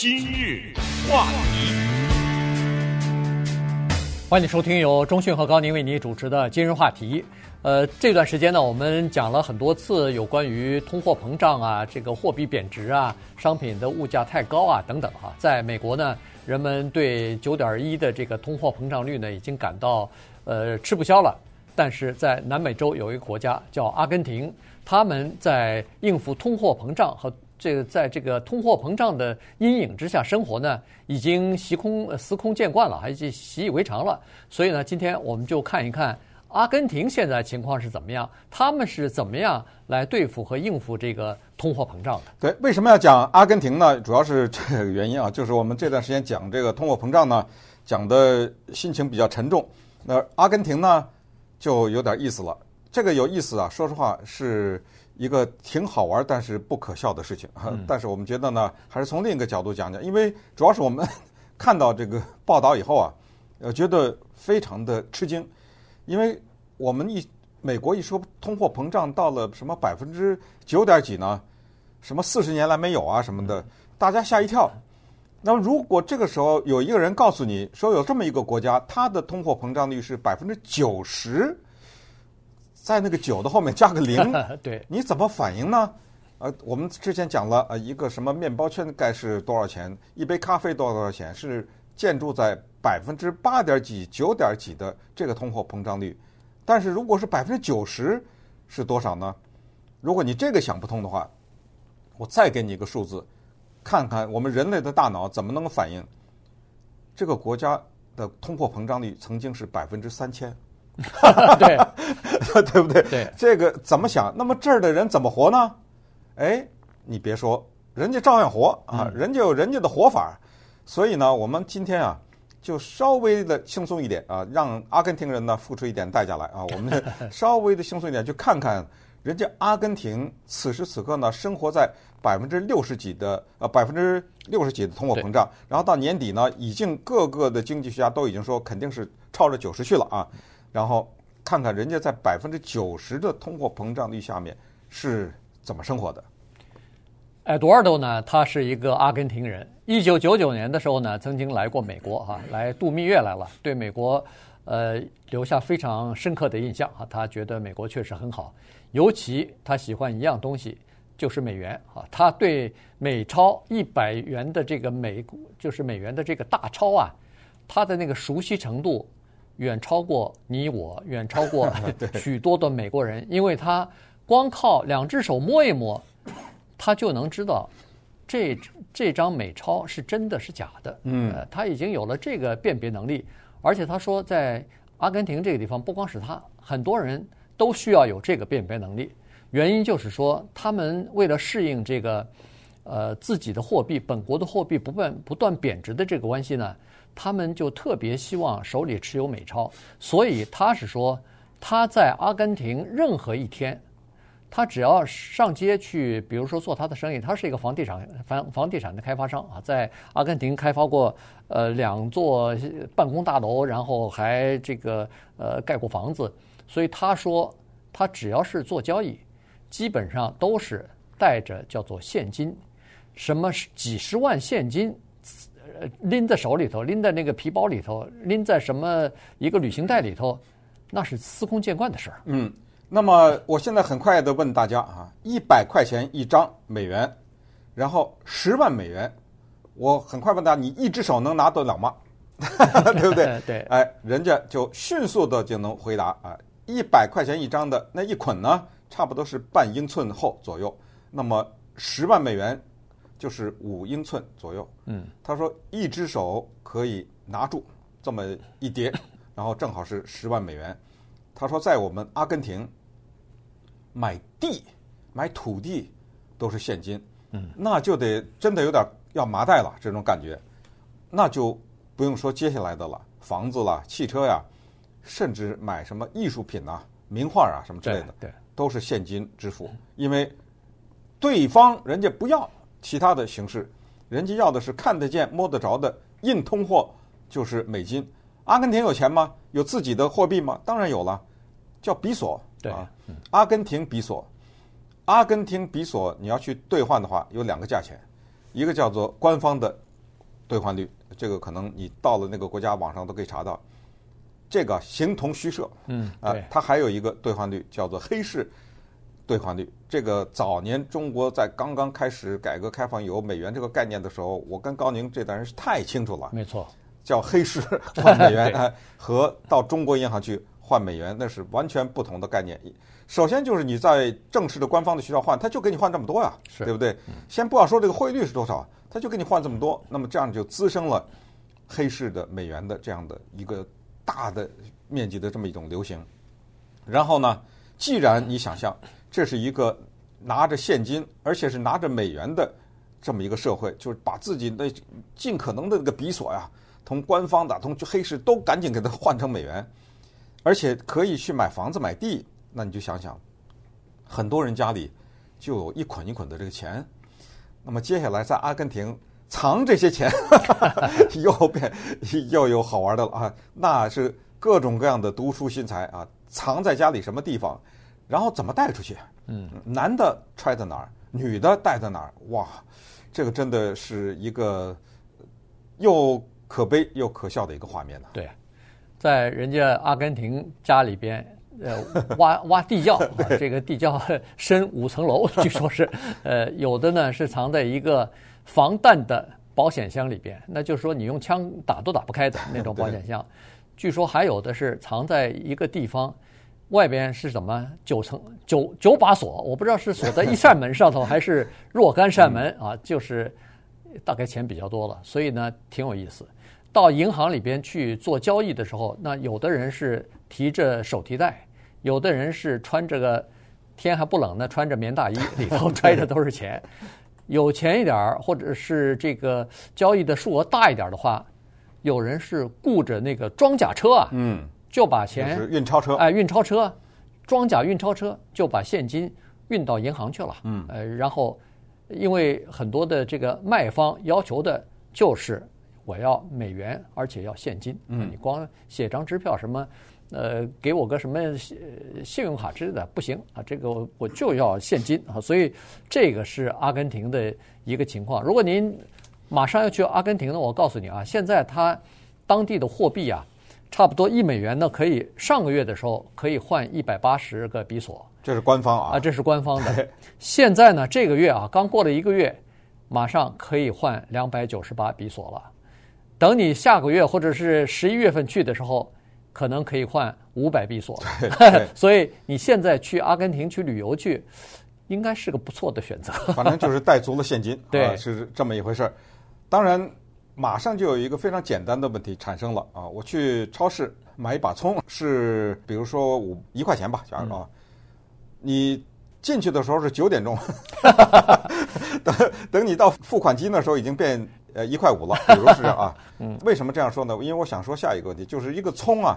今日话题，欢迎收听由中讯和高宁为你主持的今日话题。呃，这段时间呢，我们讲了很多次有关于通货膨胀啊，这个货币贬值啊，商品的物价太高啊等等哈。在美国呢，人们对九点一的这个通货膨胀率呢，已经感到呃吃不消了。但是在南美洲有一个国家叫阿根廷，他们在应付通货膨胀和这个在这个通货膨胀的阴影之下生活呢，已经习空司空见惯了，还是习以为常了。所以呢，今天我们就看一看阿根廷现在情况是怎么样，他们是怎么样来对付和应付这个通货膨胀的。对，为什么要讲阿根廷呢？主要是这个原因啊，就是我们这段时间讲这个通货膨胀呢，讲的心情比较沉重。那阿根廷呢，就有点意思了。这个有意思啊，说实话是。一个挺好玩但是不可笑的事情，但是我们觉得呢，还是从另一个角度讲讲，因为主要是我们 看到这个报道以后啊，呃，觉得非常的吃惊，因为我们一美国一说通货膨胀到了什么百分之九点几呢，什么四十年来没有啊什么的，大家吓一跳。那么如果这个时候有一个人告诉你说有这么一个国家，它的通货膨胀率是百分之九十。在那个九的后面加个零，对，你怎么反应呢？呃，我们之前讲了，呃，一个什么面包圈该是多少钱，一杯咖啡多少多少钱，是建筑在百分之八点几、九点几的这个通货膨胀率。但是如果是百分之九十，是多少呢？如果你这个想不通的话，我再给你一个数字，看看我们人类的大脑怎么能够反应。这个国家的通货膨胀率曾经是百分之三千。对，对不对？对，这个怎么想？那么这儿的人怎么活呢？哎，你别说，人家照样活啊，人家有人家的活法。所以呢，我们今天啊，就稍微的轻松一点啊，让阿根廷人呢付出一点代价来啊。我们稍微的轻松一点，去看看人家阿根廷此时此刻呢，生活在百分之六十几的呃百分之六十几的通货膨胀，然后到年底呢，已经各个的经济学家都已经说肯定是超着九十去了啊。然后看看人家在百分之九十的通货膨胀率下面是怎么生活的。埃多尔多呢，他是一个阿根廷人。一九九九年的时候呢，曾经来过美国哈，来度蜜月来了，对美国呃留下非常深刻的印象啊。他觉得美国确实很好，尤其他喜欢一样东西，就是美元啊。他对美钞一百元的这个美，就是美元的这个大钞啊，他的那个熟悉程度。远超过你我，远超过 许多的美国人，因为他光靠两只手摸一摸，他就能知道这这张美钞是真的是假的。嗯，他已经有了这个辨别能力，而且他说在阿根廷这个地方，不光是他，很多人都需要有这个辨别能力。原因就是说，他们为了适应这个呃自己的货币，本国的货币不断不断贬值的这个关系呢。他们就特别希望手里持有美钞，所以他是说他在阿根廷任何一天，他只要上街去，比如说做他的生意，他是一个房地产房房地产的开发商啊，在阿根廷开发过呃两座办公大楼，然后还这个呃盖过房子，所以他说他只要是做交易，基本上都是带着叫做现金，什么几十万现金。拎在手里头，拎在那个皮包里头，拎在什么一个旅行袋里头，那是司空见惯的事儿。嗯，那么我现在很快的问大家啊，一百块钱一张美元，然后十万美元，我很快问大家，你一只手能拿得了吗？对不对？对。哎，人家就迅速的就能回答啊，一百块钱一张的那一捆呢，差不多是半英寸厚左右，那么十万美元。就是五英寸左右。嗯，他说一只手可以拿住这么一叠，然后正好是十万美元。他说在我们阿根廷买地买土地都是现金，嗯，那就得真的有点要麻袋了这种感觉。那就不用说接下来的了，房子啦、汽车呀，甚至买什么艺术品啊、名画啊什么之类的，对，对，都是现金支付，因为对方人家不要。其他的形式，人家要的是看得见、摸得着的硬通货，就是美金。阿根廷有钱吗？有自己的货币吗？当然有了，叫比索。对啊，阿根廷比索，阿根廷比索，你要去兑换的话，有两个价钱，一个叫做官方的兑换率，这个可能你到了那个国家网上都可以查到。这个形同虚设，嗯啊，它还有一个兑换率叫做黑市兑换率。这个早年中国在刚刚开始改革开放有美元这个概念的时候，我跟高宁这代人是太清楚了。没错，叫黑市换美元 啊，和到中国银行去换美元那是完全不同的概念。首先就是你在正式的官方的渠道换，他就给你换这么多呀，是对不对？先不要说这个汇率是多少，他就给你换这么多，那么这样就滋生了黑市的美元的这样的一个。大的面积的这么一种流行，然后呢，既然你想象这是一个拿着现金，而且是拿着美元的这么一个社会，就是把自己的尽可能的那个比索呀，从官方的、从黑市都赶紧给它换成美元，而且可以去买房子、买地，那你就想想，很多人家里就有一捆一捆的这个钱，那么接下来在阿根廷。藏这些钱，又变又有好玩的了啊！那是各种各样的读书心材啊，藏在家里什么地方，然后怎么带出去？嗯，男的揣在哪儿，女的带在哪儿？哇，这个真的是一个又可悲又可笑的一个画面呢。对，在人家阿根廷家里边，呃，挖挖地窖，啊，这个地窖深五层楼，据说是，呃，有的呢是藏在一个。防弹的保险箱里边，那就是说你用枪打都打不开的那种保险箱。据说还有的是藏在一个地方，外边是什么九层九九把锁，我不知道是锁在一扇门上头还是若干扇门啊，就是大概钱比较多了，所以呢挺有意思。到银行里边去做交易的时候，那有的人是提着手提袋，有的人是穿着个天还不冷呢，穿着棉大衣，里头揣着都是钱。有钱一点儿，或者是这个交易的数额大一点的话，有人是雇着那个装甲车啊，嗯，就把钱就是运钞车，哎，运钞车，装甲运钞车就把现金运到银行去了，嗯，呃，然后因为很多的这个卖方要求的就是我要美元，而且要现金，嗯，你光写张支票什么。呃，给我个什么信用卡之类的不行啊，这个我就要现金啊，所以这个是阿根廷的一个情况。如果您马上要去阿根廷呢，我告诉你啊，现在它当地的货币啊，差不多一美元呢，可以上个月的时候可以换一百八十个比索，这是官方啊，啊，这是官方的。现在呢，这个月啊，刚过了一个月，马上可以换两百九十八比索了。等你下个月或者是十一月份去的时候。可能可以换五百比索，所以你现在去阿根廷去旅游去，应该是个不错的选择。反正就是带足了现金，对、啊，是这么一回事儿。当然，马上就有一个非常简单的问题产生了啊！我去超市买一把葱，是比如说五一块钱吧，假如啊，嗯、你进去的时候是九点钟，等等你到付款机那时候已经变。呃，一块五了，比如是啊，为什么这样说呢？因为我想说下一个问题，就是一个葱啊，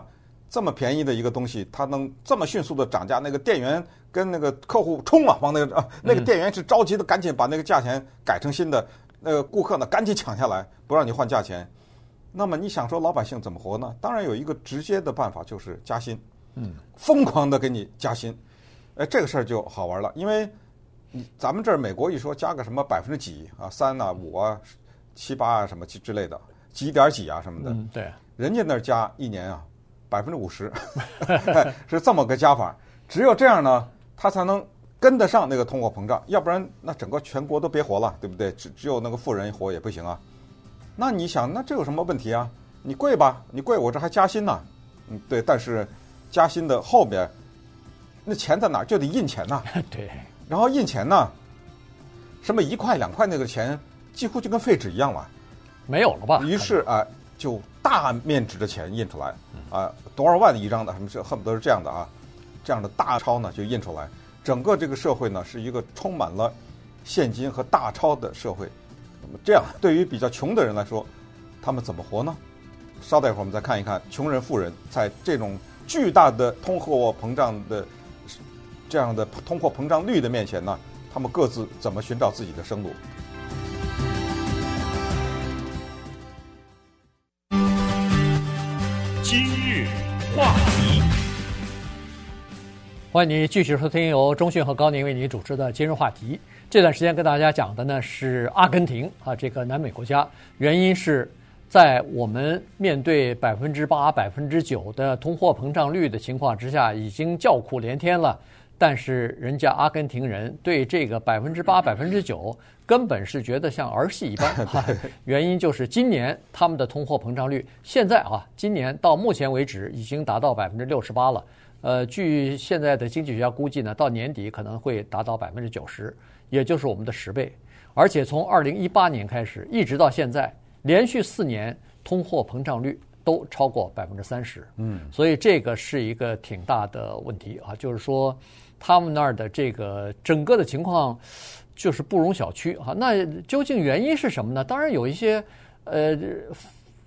这么便宜的一个东西，它能这么迅速的涨价？那个店员跟那个客户冲啊，往那个啊，那个店员是着急的，赶紧把那个价钱改成新的，那个顾客呢，赶紧抢下来，不让你换价钱。那么你想说老百姓怎么活呢？当然有一个直接的办法，就是加薪，嗯，疯狂的给你加薪。哎，这个事儿就好玩了，因为你咱们这儿美国一说加个什么百分之几啊，三啊，五啊。七八啊，什么之之类的，几点几啊，什么的。嗯，对。人家那儿加一年啊，百分之五十，是这么个加法。只有这样呢，他才能跟得上那个通货膨胀，要不然那整个全国都别活了，对不对？只只有那个富人活也不行啊。那你想，那这有什么问题啊？你贵吧，你贵，我这还加薪呢。嗯，对。但是加薪的后边，那钱在哪儿？就得印钱呐。对。然后印钱呢，什么一块两块那个钱。几乎就跟废纸一样了，没有了吧？于是啊，就大面值的钱印出来，啊，多少万一张的，什么这恨不得是这样的啊，这样的大钞呢就印出来，整个这个社会呢是一个充满了现金和大钞的社会。那么这样对于比较穷的人来说，他们怎么活呢？稍待一会儿我们再看一看穷人富人在这种巨大的通货膨胀的这样的通货膨胀率的面前呢，他们各自怎么寻找自己的生路。欢迎你继续收听由中讯和高宁为您主持的今日话题。这段时间跟大家讲的呢是阿根廷啊，这个南美国家，原因是在我们面对百分之八、百分之九的通货膨胀率的情况之下，已经叫苦连天了。但是人家阿根廷人对这个百分之八、百分之九根本是觉得像儿戏一般。原因就是今年他们的通货膨胀率现在啊，今年到目前为止已经达到百分之六十八了。呃，据现在的经济学家估计呢，到年底可能会达到百分之九十，也就是我们的十倍。而且从二零一八年开始，一直到现在，连续四年通货膨胀率都超过百分之三十。嗯，所以这个是一个挺大的问题啊，就是说他们那儿的这个整个的情况就是不容小觑啊。那究竟原因是什么呢？当然有一些呃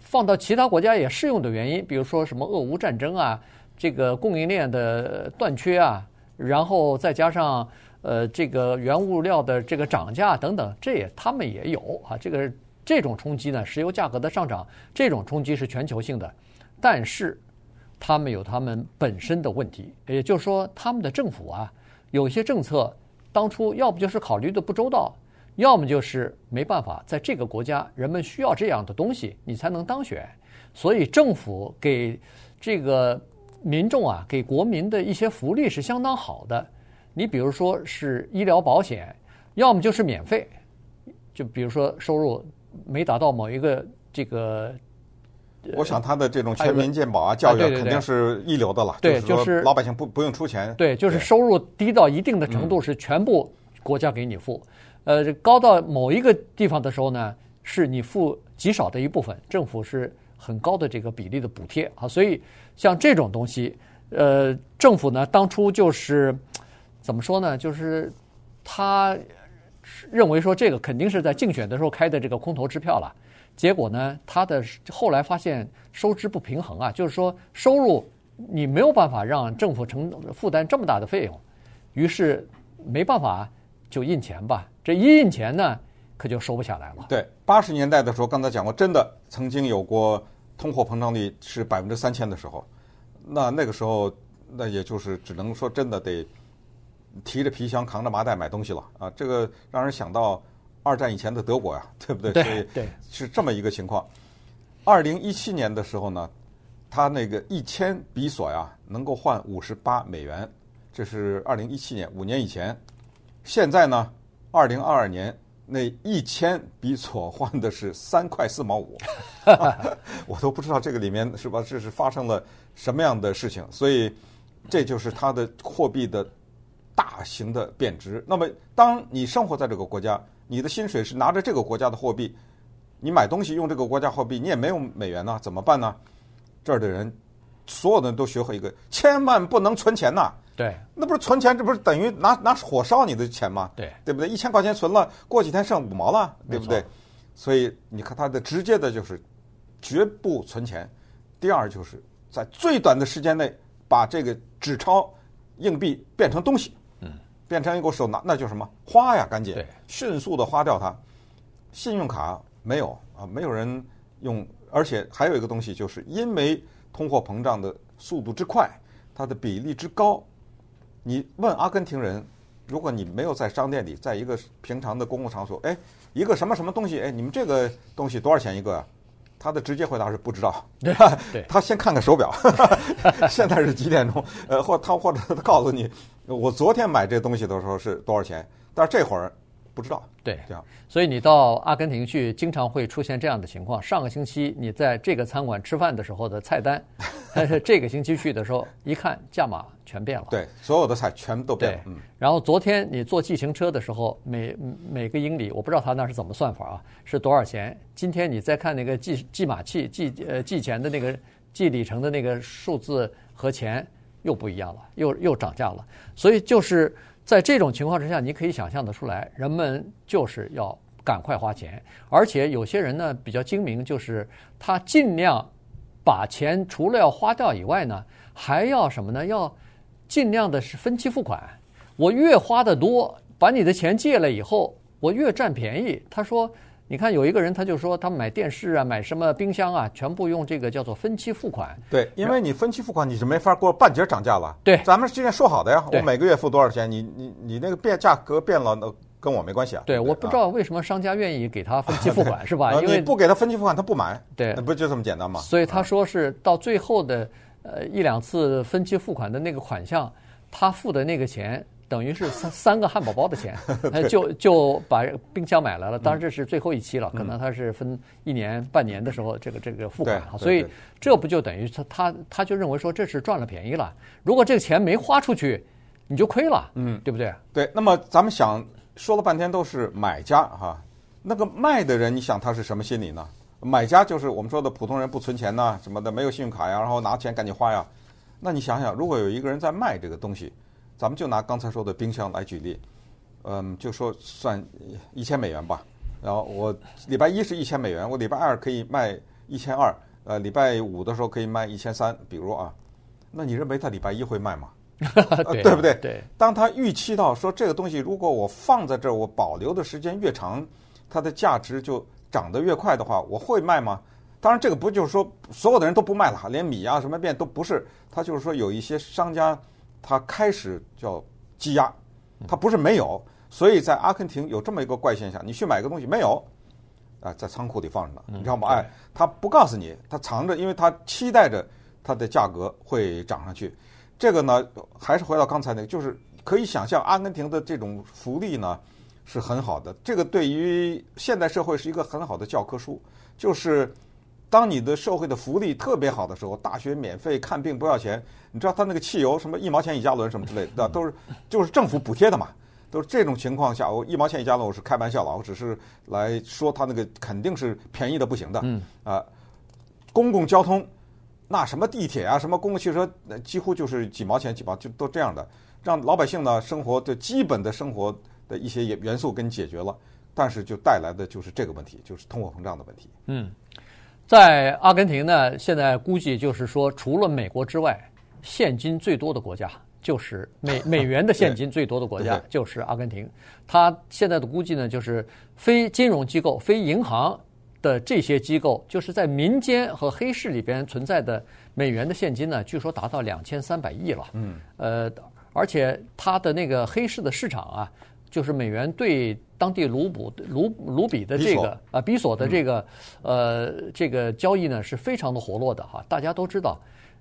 放到其他国家也适用的原因，比如说什么俄乌战争啊。这个供应链的断缺啊，然后再加上呃这个原物料的这个涨价等等，这也他们也有啊。这个这种冲击呢，石油价格的上涨，这种冲击是全球性的，但是他们有他们本身的问题，也就是说，他们的政府啊，有些政策当初要不就是考虑的不周到，要么就是没办法，在这个国家人们需要这样的东西，你才能当选，所以政府给这个。民众啊，给国民的一些福利是相当好的。你比如说是医疗保险，要么就是免费。就比如说收入没达到某一个这个，我想他的这种全民健保啊，教育肯定是一流的了。对，就是老百姓不不用出钱。对，就是收入低到一定的程度是全部国家给你付。呃，高到某一个地方的时候呢，是你付极少的一部分，政府是很高的这个比例的补贴啊，所以。像这种东西，呃，政府呢当初就是怎么说呢？就是他认为说这个肯定是在竞选的时候开的这个空头支票了。结果呢，他的后来发现收支不平衡啊，就是说收入你没有办法让政府承负担这么大的费用，于是没办法就印钱吧。这一印钱呢，可就收不下来了。对，八十年代的时候，刚才讲过，真的曾经有过。通货膨胀率是百分之三千的时候，那那个时候，那也就是只能说真的得提着皮箱扛着麻袋买东西了啊！这个让人想到二战以前的德国呀，对不对？对对，是这么一个情况。二零一七年的时候呢，他那个一千比索呀能够换五十八美元，这是二零一七年五年以前。现在呢，二零二二年。那一千比索换的是三块四毛五，我都不知道这个里面是吧？这是发生了什么样的事情？所以这就是它的货币的大型的贬值。那么，当你生活在这个国家，你的薪水是拿着这个国家的货币，你买东西用这个国家货币，你也没有美元呢，怎么办呢？这儿的人所有的人都学会一个，千万不能存钱呐。对，那不是存钱，这不是等于拿拿火烧你的钱吗？对，对不对？一千块钱存了，过几天剩五毛了，对不对？所以你看，他的直接的就是绝不存钱。第二，就是在最短的时间内把这个纸钞、硬币变成东西，嗯，变成一个手拿，那就什么花呀，赶紧，迅速的花掉它。信用卡没有啊，没有人用，而且还有一个东西，就是因为通货膨胀的速度之快，它的比例之高。你问阿根廷人，如果你没有在商店里，在一个平常的公共场所，哎，一个什么什么东西，哎，你们这个东西多少钱一个啊？他的直接回答是不知道，对，吧 他先看看手表，现在是几点钟？呃，或他或者他告诉你，我昨天买这东西的时候是多少钱？但是这会儿。不知道，对，这样，所以你到阿根廷去，经常会出现这样的情况。上个星期你在这个餐馆吃饭的时候的菜单，但是这个星期去的时候，一看价码全变了。对，所有的菜全都变了。对，然后昨天你坐计程车的时候，每每个英里，我不知道他那是怎么算法啊，是多少钱？今天你再看那个计计码器计呃计钱的那个计里程的那个数字和钱又不一样了，又又涨价了。所以就是。在这种情况之下，你可以想象得出来，人们就是要赶快花钱，而且有些人呢比较精明，就是他尽量把钱除了要花掉以外呢，还要什么呢？要尽量的是分期付款。我越花的多，把你的钱借了以后，我越占便宜。他说，你看有一个人他就说，他买电视啊，买什么冰箱啊，全部用这个叫做分期付款。对，因为你分期付款，你是没法过半截涨价了。对，咱们之前说好的呀，我每个月付多少钱，你你你那个变价格变了，那跟我没关系啊。对，不我不知道为什么商家愿意给他分期付款，是吧？呃因为你不给他分期付款，他不买。对那不就这么简单吗？所以他说是到最后的呃一两次分期付款的那个款项，他付的那个钱等于是三 三个汉堡包的钱，呃就就把冰箱买来了。当然这是最后一期了，可能他是分一年半年的时候这个这个付款所以这不就等于他他他就认为说这是赚了便宜了。如果这个钱没花出去，你就亏了，嗯，对不对？对，那么咱们想说了半天都是买家哈，那个卖的人，你想他是什么心理呢？买家就是我们说的普通人，不存钱呐，什么的，没有信用卡呀，然后拿钱赶紧花呀。那你想想，如果有一个人在卖这个东西，咱们就拿刚才说的冰箱来举例，嗯，就说算一千美元吧。然后我礼拜一是一千美元，我礼拜二可以卖一千二，呃，礼拜五的时候可以卖一千三，比如啊，那你认为他礼拜一会卖吗？呃对对不对？对。当他预期到说这个东西如果我放在这儿，我保留的时间越长，它的价值就涨得越快的话，我会卖吗？当然，这个不就是说所有的人都不卖了，连米啊什么面都不是。他就是说有一些商家他开始叫积压，他不是没有。所以在阿根廷有这么一个怪现象：你去买个东西没有啊，在仓库里放着呢，你知道吗？哎，他不告诉你，他藏着，因为他期待着它的价格会涨上去。这个呢，还是回到刚才那个，就是可以想象阿根廷的这种福利呢是很好的。这个对于现代社会是一个很好的教科书，就是当你的社会的福利特别好的时候，大学免费，看病不要钱，你知道他那个汽油什么一毛钱一加仑什么之类的，都是就是政府补贴的嘛。都是这种情况下，我一毛钱一加仑，我是开玩笑了，我只是来说他那个肯定是便宜的不行的。嗯啊，公共交通。那什么地铁啊，什么公共汽车，几乎就是几毛钱几毛，就都这样的，让老百姓呢生活的基本的生活的一些元素给你解决了，但是就带来的就是这个问题，就是通货膨胀的问题。嗯，在阿根廷呢，现在估计就是说，除了美国之外，现金最多的国家就是美 美元的现金最多的国家就是阿根廷。它现在的估计呢，就是非金融机构、非银行。的这些机构，就是在民间和黑市里边存在的美元的现金呢，据说达到两千三百亿了。嗯，呃，而且它的那个黑市的市场啊，就是美元对当地卢布卢卢比的这个啊比索的这个呃这个交易呢是非常的活络的哈。大家都知道，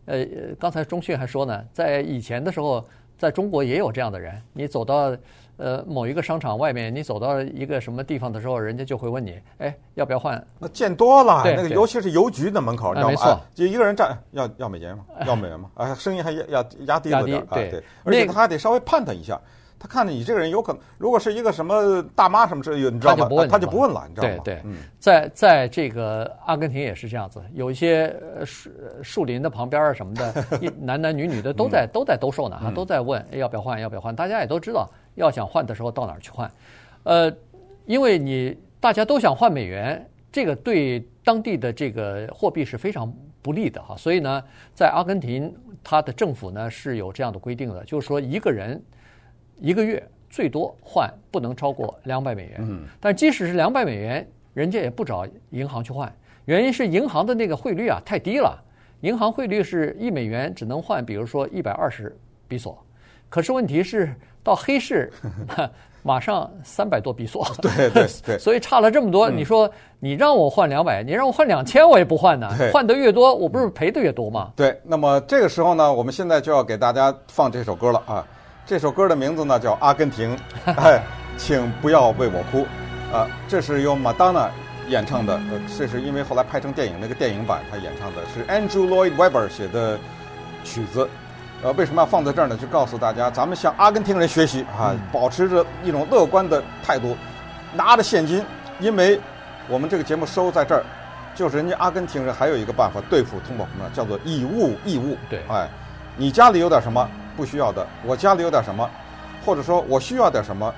呃，刚才钟讯还说呢，在以前的时候，在中国也有这样的人，你走到。呃，某一个商场外面，你走到一个什么地方的时候，人家就会问你，哎，要不要换？那见多了，那个尤其是邮局的门口，你知道吗？就一个人站，要要美元吗？要美元吗？啊，声音还要压压低了点对对，而且他还得稍微判断一下，他看着你这个人有可能，如果是一个什么大妈什么之类的，你知道吗？他就不问，他就不问了，你知道吗？对对，嗯，在在这个阿根廷也是这样子，有一些呃树树林的旁边啊什么的，一男男女女的都在都在兜售呢哈，都在问哎要不要换要不要换，大家也都知道。要想换的时候到哪儿去换？呃，因为你大家都想换美元，这个对当地的这个货币是非常不利的哈。所以呢，在阿根廷，它的政府呢是有这样的规定的，就是说一个人一个月最多换不能超过两百美元。嗯。但即使是两百美元，人家也不找银行去换，原因是银行的那个汇率啊太低了，银行汇率是一美元只能换，比如说一百二十比索。可是问题是。到黑市，马上三百多比索，对对对，所以差了这么多。你说你让我换两百，你让我换两千，我也不换呢。换得越多，我不是赔得越多吗？对。那么这个时候呢，我们现在就要给大家放这首歌了啊！这首歌的名字呢叫《阿根廷》，哎，请不要为我哭啊！这是由马丹娜演唱的，呃，这是因为后来拍成电影，那个电影版她演唱的是 Andrew Lloyd Webber 写的曲子。呃，为什么要放在这儿呢？就告诉大家，咱们向阿根廷人学习啊，保持着一种乐观的态度，拿着现金，因为我们这个节目收在这儿，就是人家阿根廷人还有一个办法对付通货膨胀，叫做以物易物。对，哎，你家里有点什么不需要的，我家里有点什么，或者说我需要点什么，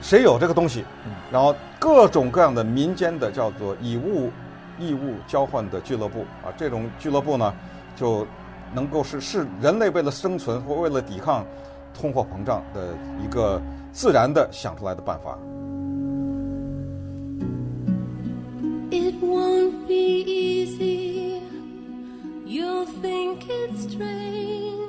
谁有这个东西？然后各种各样的民间的叫做以物易物交换的俱乐部啊，这种俱乐部呢，就。能够是是人类为了生存或为了抵抗通货膨胀的一个自然的想出来的办法。It won't be easy. You'll think it's strange.